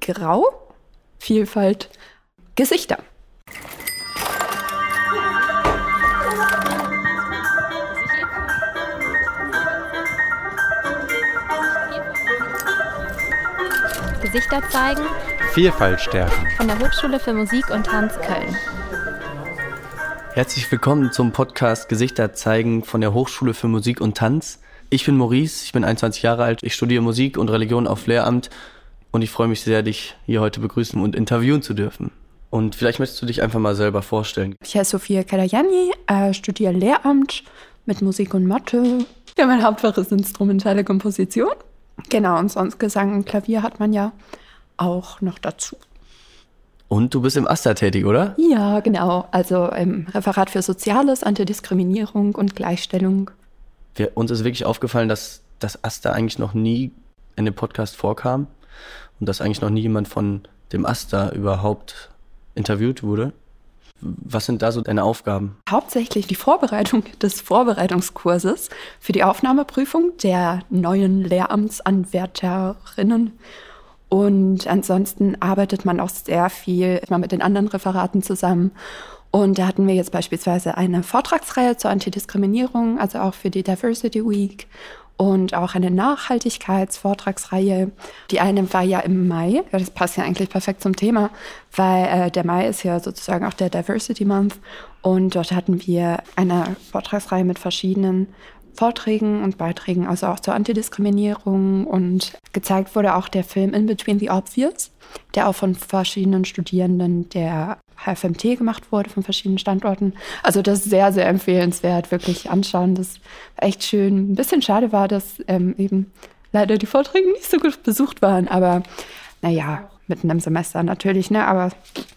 Grau, Vielfalt, Gesichter. Gesichter zeigen. Vielfalt stärken. Von der Hochschule für Musik und Tanz Köln. Herzlich willkommen zum Podcast Gesichter zeigen von der Hochschule für Musik und Tanz. Ich bin Maurice, ich bin 21 Jahre alt, ich studiere Musik und Religion auf Lehramt und ich freue mich sehr, dich hier heute begrüßen und interviewen zu dürfen. Und vielleicht möchtest du dich einfach mal selber vorstellen. Ich heiße Sophia Kadajani, äh, studiere Lehramt mit Musik und Mathe. Ja, mein Hauptfach ist instrumentale Komposition. Genau, und sonst Gesang und Klavier hat man ja auch noch dazu. Und du bist im AStA tätig, oder? Ja, genau. Also im Referat für Soziales, Antidiskriminierung und Gleichstellung. Wir, uns ist wirklich aufgefallen, dass das AStA eigentlich noch nie in dem Podcast vorkam und dass eigentlich noch nie jemand von dem AStA überhaupt interviewt wurde. Was sind da so deine Aufgaben? Hauptsächlich die Vorbereitung des Vorbereitungskurses für die Aufnahmeprüfung der neuen Lehramtsanwärterinnen. Und ansonsten arbeitet man auch sehr viel mal mit den anderen Referaten zusammen. Und da hatten wir jetzt beispielsweise eine Vortragsreihe zur Antidiskriminierung, also auch für die Diversity Week und auch eine Nachhaltigkeitsvortragsreihe. Die eine war ja im Mai. Ja, das passt ja eigentlich perfekt zum Thema, weil äh, der Mai ist ja sozusagen auch der Diversity Month. Und dort hatten wir eine Vortragsreihe mit verschiedenen Vorträgen und Beiträgen, also auch zur Antidiskriminierung. Und gezeigt wurde auch der Film In Between the Obvious, der auch von verschiedenen Studierenden der HFMT gemacht wurde, von verschiedenen Standorten. Also das ist sehr, sehr empfehlenswert, wirklich anschauen. Das war echt schön. Ein bisschen schade war, dass ähm, eben leider die Vorträge nicht so gut besucht waren, aber naja, mitten im Semester natürlich, ne? Aber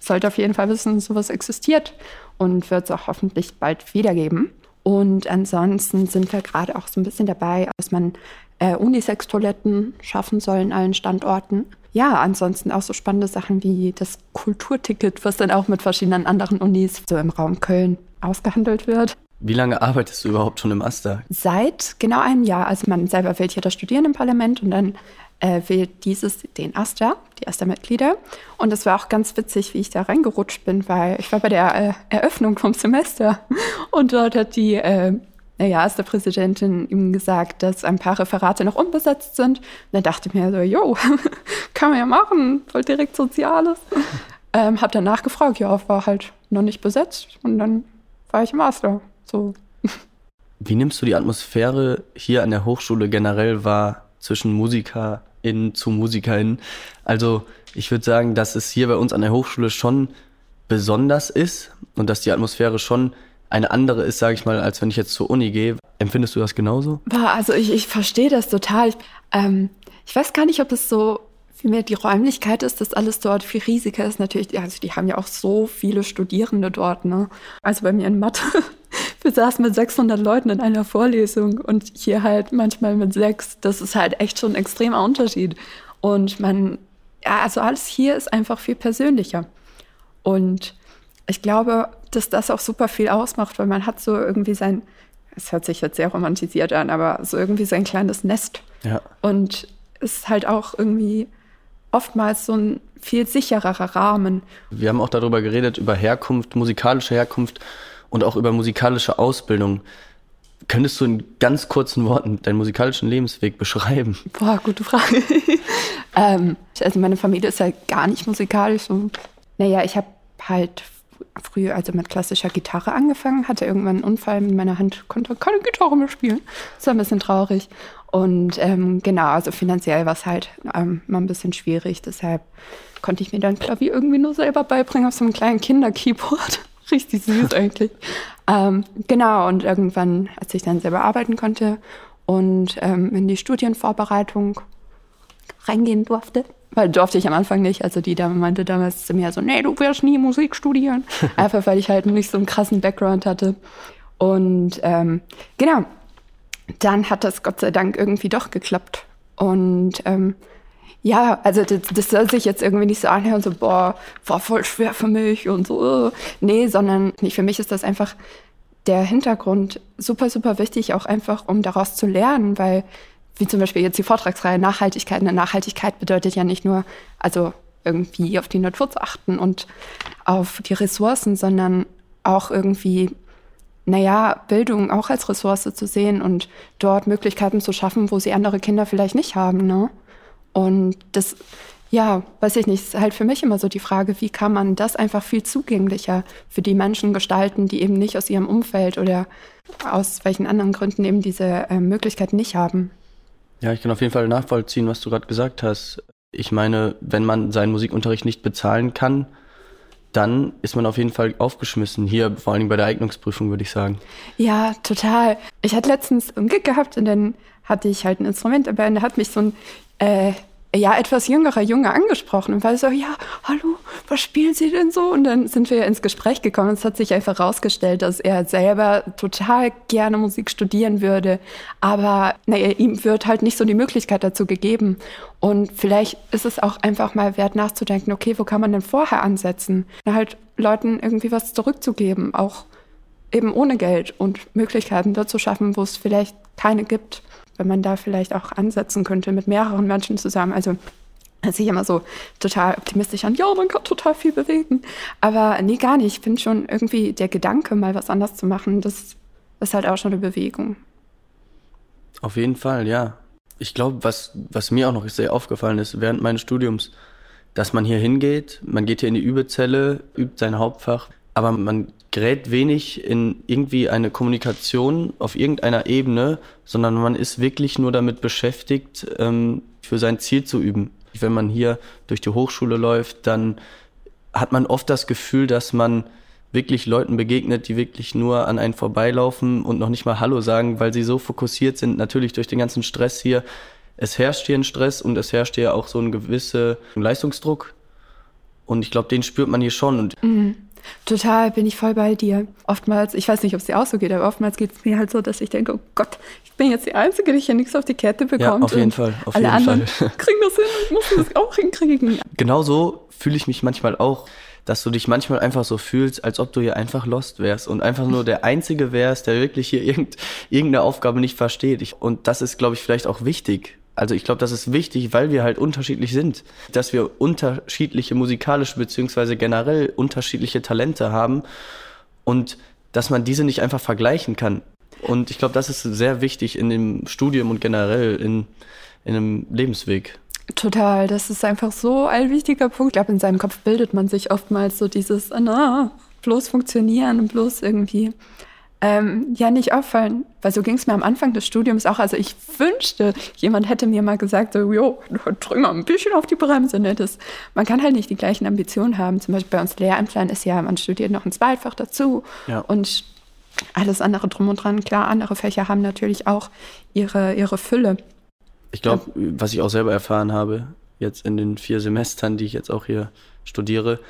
sollte auf jeden Fall wissen, sowas existiert und wird es auch hoffentlich bald wiedergeben. Und ansonsten sind wir gerade auch so ein bisschen dabei, dass man äh, Unisex-Toiletten schaffen soll in allen Standorten. Ja, ansonsten auch so spannende Sachen wie das Kulturticket, was dann auch mit verschiedenen anderen Unis so im Raum Köln ausgehandelt wird. Wie lange arbeitest du überhaupt schon im AStA? Seit genau einem Jahr. Also man selber wählt hier das Studierendenparlament und dann äh, wählt dieses den AStA, die AStA-Mitglieder. Und es war auch ganz witzig, wie ich da reingerutscht bin, weil ich war bei der äh, Eröffnung vom Semester und dort hat die äh, naja, AStA-Präsidentin ihm gesagt, dass ein paar Referate noch unbesetzt sind. Und dann dachte ich mir so, jo, kann man ja machen, voll direkt Soziales. ähm, hab dann nachgefragt, ja, war halt noch nicht besetzt und dann war ich im Master. So. Wie nimmst du die Atmosphäre hier an der Hochschule generell wahr zwischen Musiker in zu MusikerInnen. Also ich würde sagen, dass es hier bei uns an der Hochschule schon besonders ist und dass die Atmosphäre schon eine andere ist, sage ich mal, als wenn ich jetzt zur Uni gehe. Empfindest du das genauso? Also ich, ich verstehe das total. Ich, ähm, ich weiß gar nicht, ob es so vielmehr die Räumlichkeit ist, dass alles dort viel riesiger ist. Natürlich, also die haben ja auch so viele Studierende dort. Ne? Also bei mir in Mathe wir saßen mit 600 Leuten in einer Vorlesung und hier halt manchmal mit sechs. Das ist halt echt schon ein extremer Unterschied. Und man, ja, also alles hier ist einfach viel persönlicher. Und ich glaube, dass das auch super viel ausmacht, weil man hat so irgendwie sein, es hört sich jetzt sehr romantisiert an, aber so irgendwie sein kleines Nest. Ja. Und es ist halt auch irgendwie oftmals so ein viel sichererer Rahmen. Wir haben auch darüber geredet, über Herkunft, musikalische Herkunft und auch über musikalische Ausbildung. Könntest du in ganz kurzen Worten deinen musikalischen Lebensweg beschreiben? Boah, gute Frage. ähm, also meine Familie ist halt gar nicht musikalisch. Und, naja, ich habe halt früher also mit klassischer Gitarre angefangen, hatte irgendwann einen Unfall mit meiner Hand, konnte keine Gitarre mehr spielen. Das war ein bisschen traurig. Und ähm, genau, also finanziell war es halt ähm, mal ein bisschen schwierig. Deshalb konnte ich mir dann Klavier irgendwie nur selber beibringen auf so einem kleinen Kinderkeyboard. Richtig süß eigentlich. Ähm, genau, und irgendwann, als ich dann selber arbeiten konnte und ähm, in die Studienvorbereitung reingehen durfte, weil durfte ich am Anfang nicht. Also die Dame meinte damals zu mir so, nee, du wirst nie Musik studieren. Einfach weil ich halt nicht so einen krassen Background hatte. Und ähm, genau, dann hat das Gott sei Dank irgendwie doch geklappt. Und ähm, ja, also das, das soll sich jetzt irgendwie nicht so anhören, so, boah, war voll schwer für mich und so. Uh. Nee, sondern für mich ist das einfach der Hintergrund super, super wichtig, auch einfach, um daraus zu lernen, weil wie zum Beispiel jetzt die Vortragsreihe Nachhaltigkeit. Eine Nachhaltigkeit bedeutet ja nicht nur, also irgendwie auf die Natur zu achten und auf die Ressourcen, sondern auch irgendwie, naja, Bildung auch als Ressource zu sehen und dort Möglichkeiten zu schaffen, wo sie andere Kinder vielleicht nicht haben. Ne? Und das, ja, weiß ich nicht, ist halt für mich immer so die Frage, wie kann man das einfach viel zugänglicher für die Menschen gestalten, die eben nicht aus ihrem Umfeld oder aus welchen anderen Gründen eben diese äh, Möglichkeit nicht haben. Ja, ich kann auf jeden Fall nachvollziehen, was du gerade gesagt hast. Ich meine, wenn man seinen Musikunterricht nicht bezahlen kann, dann ist man auf jeden Fall aufgeschmissen. Hier vor allen Dingen bei der Eignungsprüfung, würde ich sagen. Ja, total. Ich hatte letztens einen Gig gehabt und dann hatte ich halt ein Instrument dabei und da hat mich so ein äh, ja, etwas jüngerer Junge angesprochen und war so, ja, hallo, was spielen Sie denn so? Und dann sind wir ins Gespräch gekommen und es hat sich einfach herausgestellt, dass er selber total gerne Musik studieren würde, aber naja, ihm wird halt nicht so die Möglichkeit dazu gegeben. Und vielleicht ist es auch einfach mal wert nachzudenken, okay, wo kann man denn vorher ansetzen? Halt Leuten irgendwie was zurückzugeben, auch eben ohne Geld und Möglichkeiten dort zu schaffen, wo es vielleicht keine gibt wenn man da vielleicht auch ansetzen könnte mit mehreren Menschen zusammen. Also hört sich immer so total optimistisch an, ja, man kann total viel bewegen. Aber nee, gar nicht. Ich finde schon irgendwie der Gedanke, mal was anders zu machen, das ist halt auch schon eine Bewegung. Auf jeden Fall, ja. Ich glaube, was, was mir auch noch sehr aufgefallen ist während meines Studiums, dass man hier hingeht, man geht hier in die Übezelle, übt sein Hauptfach, aber man gerät wenig in irgendwie eine Kommunikation auf irgendeiner Ebene, sondern man ist wirklich nur damit beschäftigt, ähm, für sein Ziel zu üben. Wenn man hier durch die Hochschule läuft, dann hat man oft das Gefühl, dass man wirklich Leuten begegnet, die wirklich nur an einen vorbeilaufen und noch nicht mal Hallo sagen, weil sie so fokussiert sind, natürlich durch den ganzen Stress hier. Es herrscht hier ein Stress und es herrscht hier auch so ein gewisser Leistungsdruck. Und ich glaube, den spürt man hier schon. Und mhm. Total, bin ich voll bei dir. Oftmals, ich weiß nicht, ob es dir auch so geht, aber oftmals geht es mir halt so, dass ich denke, oh Gott, ich bin jetzt die Einzige, die hier nichts auf die Kette bekommt. Ja, auf jeden Fall. Auf alle jeden anderen Fall. kriegen das hin, ich muss das auch hinkriegen. Genauso fühle ich mich manchmal auch, dass du dich manchmal einfach so fühlst, als ob du hier einfach lost wärst und einfach nur der Einzige wärst, der wirklich hier irgend, irgendeine Aufgabe nicht versteht. Und das ist, glaube ich, vielleicht auch wichtig, also ich glaube, das ist wichtig, weil wir halt unterschiedlich sind, dass wir unterschiedliche musikalische beziehungsweise generell unterschiedliche Talente haben und dass man diese nicht einfach vergleichen kann. Und ich glaube, das ist sehr wichtig in dem Studium und generell in, in einem Lebensweg. Total, das ist einfach so ein wichtiger Punkt. Ich glaube, in seinem Kopf bildet man sich oftmals so dieses, na, bloß funktionieren und bloß irgendwie ähm, ja nicht auffallen. Weil so ging es mir am Anfang des Studiums auch. Also ich wünschte, jemand hätte mir mal gesagt, so, jo, drück mal ein bisschen auf die Bremse. Ne? Das, man kann halt nicht die gleichen Ambitionen haben. Zum Beispiel bei uns Lehrämtlern ist ja, man studiert noch ein Zweitfach dazu. Ja. Und alles andere drum und dran. Klar, andere Fächer haben natürlich auch ihre, ihre Fülle. Ich glaube, was ich auch selber erfahren habe, jetzt in den vier Semestern, die ich jetzt auch hier studiere,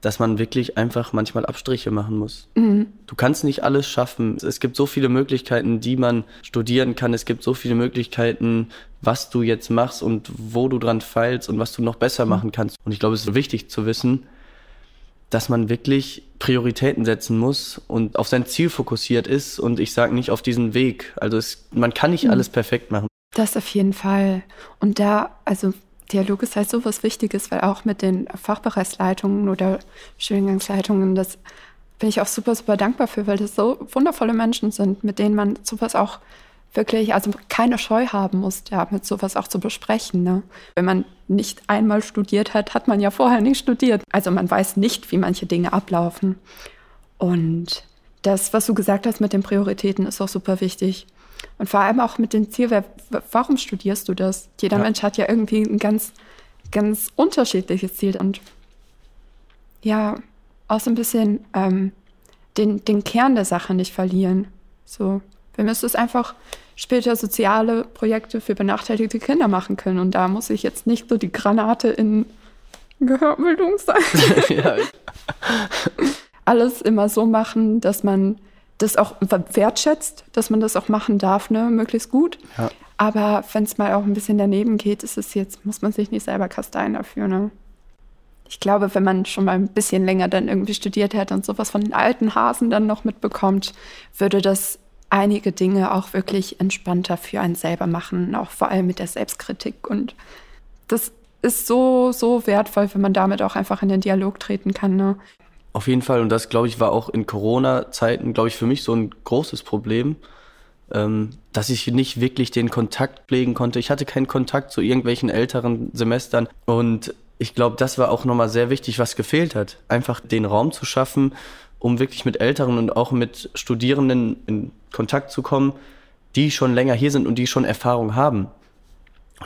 dass man wirklich einfach manchmal Abstriche machen muss. Mhm. Du kannst nicht alles schaffen. Es gibt so viele Möglichkeiten, die man studieren kann. Es gibt so viele Möglichkeiten, was du jetzt machst und wo du dran feilst und was du noch besser mhm. machen kannst. Und ich glaube, es ist wichtig zu wissen, dass man wirklich Prioritäten setzen muss und auf sein Ziel fokussiert ist und ich sage nicht auf diesen Weg. Also es, man kann nicht mhm. alles perfekt machen. Das auf jeden Fall. Und da, also Dialog ist halt so was Wichtiges, weil auch mit den Fachbereichsleitungen oder Studiengangsleitungen, das bin ich auch super, super dankbar für, weil das so wundervolle Menschen sind, mit denen man sowas auch wirklich, also keine Scheu haben muss, ja, mit sowas auch zu besprechen. Ne? Wenn man nicht einmal studiert hat, hat man ja vorher nicht studiert. Also man weiß nicht, wie manche Dinge ablaufen. Und das, was du gesagt hast mit den Prioritäten, ist auch super wichtig. Und vor allem auch mit dem Ziel, warum studierst du das? Jeder ja. Mensch hat ja irgendwie ein ganz, ganz unterschiedliches Ziel. Und ja, auch so ein bisschen ähm, den, den Kern der Sache nicht verlieren. So, wir müssen es einfach später soziale Projekte für benachteiligte Kinder machen können. Und da muss ich jetzt nicht so die Granate in Gehörbildung sein. ja. Alles immer so machen, dass man das auch wertschätzt, dass man das auch machen darf, ne, möglichst gut. Ja. Aber wenn es mal auch ein bisschen daneben geht, ist es jetzt, muss man sich nicht selber kasteien dafür, ne? Ich glaube, wenn man schon mal ein bisschen länger dann irgendwie studiert hat und sowas von den alten Hasen dann noch mitbekommt, würde das einige Dinge auch wirklich entspannter für einen selber machen, auch vor allem mit der Selbstkritik. Und das ist so, so wertvoll, wenn man damit auch einfach in den Dialog treten kann. Ne? Auf jeden Fall. Und das, glaube ich, war auch in Corona-Zeiten, glaube ich, für mich so ein großes Problem, ähm, dass ich nicht wirklich den Kontakt pflegen konnte. Ich hatte keinen Kontakt zu irgendwelchen älteren Semestern. Und ich glaube, das war auch nochmal sehr wichtig, was gefehlt hat. Einfach den Raum zu schaffen, um wirklich mit Älteren und auch mit Studierenden in Kontakt zu kommen, die schon länger hier sind und die schon Erfahrung haben.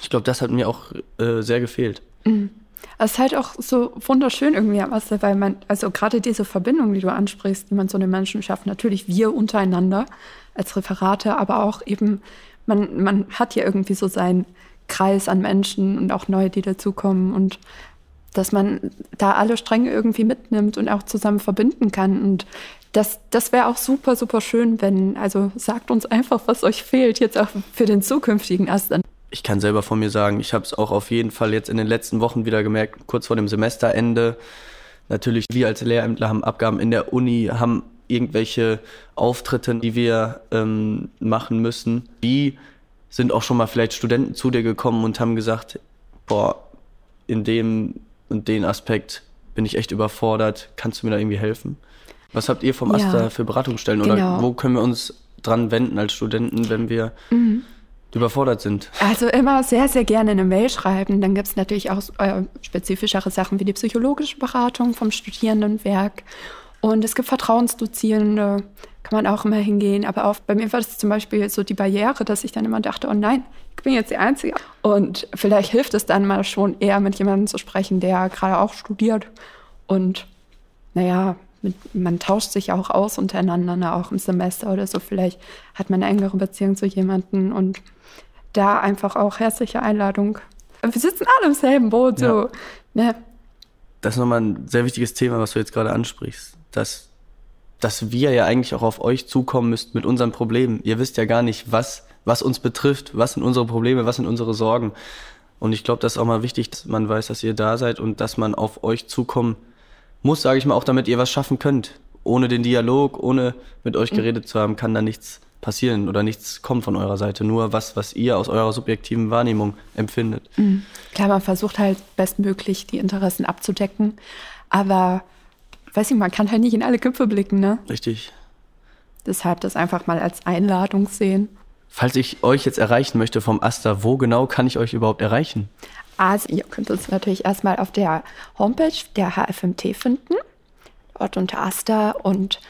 Ich glaube, das hat mir auch äh, sehr gefehlt. Mhm. Es ist halt auch so wunderschön irgendwie am Aster, weil man, also gerade diese Verbindung, die du ansprichst, die man so den Menschen schafft, natürlich wir untereinander als Referate, aber auch eben, man, man hat ja irgendwie so seinen Kreis an Menschen und auch neue, die dazukommen und dass man da alle Stränge irgendwie mitnimmt und auch zusammen verbinden kann. Und das, das wäre auch super, super schön, wenn, also sagt uns einfach, was euch fehlt, jetzt auch für den zukünftigen Astern ich kann selber von mir sagen, ich habe es auch auf jeden Fall jetzt in den letzten Wochen wieder gemerkt, kurz vor dem Semesterende. Natürlich, wir als Lehrämtler haben Abgaben in der Uni, haben irgendwelche Auftritte, die wir ähm, machen müssen. Wie sind auch schon mal vielleicht Studenten zu dir gekommen und haben gesagt, boah, in dem und den Aspekt bin ich echt überfordert, kannst du mir da irgendwie helfen? Was habt ihr vom ja, Aster für Beratungsstellen genau. oder wo können wir uns dran wenden als Studenten, wenn wir mhm überfordert sind? Also immer sehr, sehr gerne eine Mail schreiben. Dann gibt es natürlich auch äh, spezifischere Sachen wie die psychologische Beratung vom Studierendenwerk. Und es gibt Vertrauensdozierende, kann man auch immer hingehen. Aber auch bei mir war das zum Beispiel so die Barriere, dass ich dann immer dachte, oh nein, ich bin jetzt die Einzige. Und vielleicht hilft es dann mal schon eher mit jemandem zu sprechen, der gerade auch studiert. Und naja, mit, man tauscht sich auch aus untereinander, ne, auch im Semester oder so. Vielleicht hat man eine engere Beziehung zu jemandem und da einfach auch herzliche Einladung. Wir sitzen alle im selben Boot, so. Ja. Ne? Das ist nochmal ein sehr wichtiges Thema, was du jetzt gerade ansprichst. Dass, dass wir ja eigentlich auch auf euch zukommen müssten mit unseren Problemen. Ihr wisst ja gar nicht, was, was uns betrifft, was sind unsere Probleme, was sind unsere Sorgen. Und ich glaube, das ist auch mal wichtig, dass man weiß, dass ihr da seid und dass man auf euch zukommen muss, sage ich mal, auch damit ihr was schaffen könnt. Ohne den Dialog, ohne mit euch mhm. geredet zu haben, kann da nichts passieren oder nichts kommt von eurer Seite. Nur was, was ihr aus eurer subjektiven Wahrnehmung empfindet. Mhm. Klar, man versucht halt bestmöglich die Interessen abzudecken, aber weiß ich, man kann halt nicht in alle Köpfe blicken, ne? Richtig. Deshalb das einfach mal als Einladung sehen. Falls ich euch jetzt erreichen möchte vom Asta, wo genau kann ich euch überhaupt erreichen? Also ihr könnt uns natürlich erstmal auf der Homepage der HFMT finden, dort unter Asta und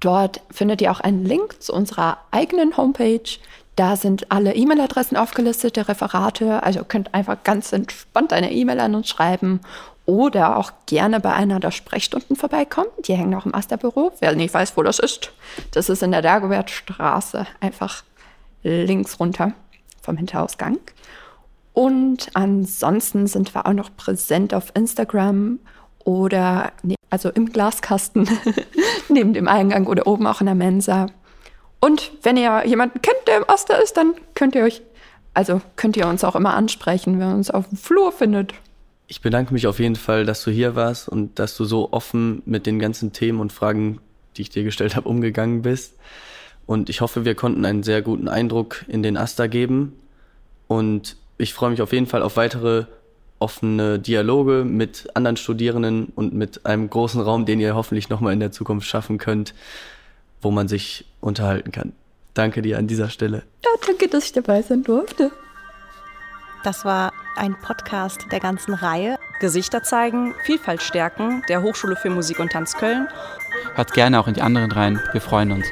dort findet ihr auch einen Link zu unserer eigenen Homepage. Da sind alle E-Mail-Adressen aufgelistet, der Referate. Also könnt einfach ganz entspannt eine E-Mail an uns schreiben oder auch gerne bei einer der Sprechstunden vorbeikommen. Die hängen auch im Asta-Büro. Wer nicht weiß, wo das ist, das ist in der Dagobertstraße, einfach links runter vom Hinterausgang. Und ansonsten sind wir auch noch präsent auf Instagram oder ne, also im Glaskasten neben dem Eingang oder oben auch in der Mensa. Und wenn ihr jemanden kennt, der im Oster ist, dann könnt ihr euch, also könnt ihr uns auch immer ansprechen, wenn ihr uns auf dem Flur findet. Ich bedanke mich auf jeden Fall, dass du hier warst und dass du so offen mit den ganzen Themen und Fragen, die ich dir gestellt habe, umgegangen bist. Und ich hoffe, wir konnten einen sehr guten Eindruck in den Aster geben. Und ich freue mich auf jeden Fall auf weitere offene Dialoge mit anderen Studierenden und mit einem großen Raum, den ihr hoffentlich nochmal in der Zukunft schaffen könnt, wo man sich unterhalten kann. Danke dir an dieser Stelle. Ja, danke, dass ich dabei sein durfte. Das war ein Podcast der ganzen Reihe. Gesichter zeigen, Vielfalt stärken, der Hochschule für Musik und Tanz Köln. Hört gerne auch in die anderen rein. Wir freuen uns.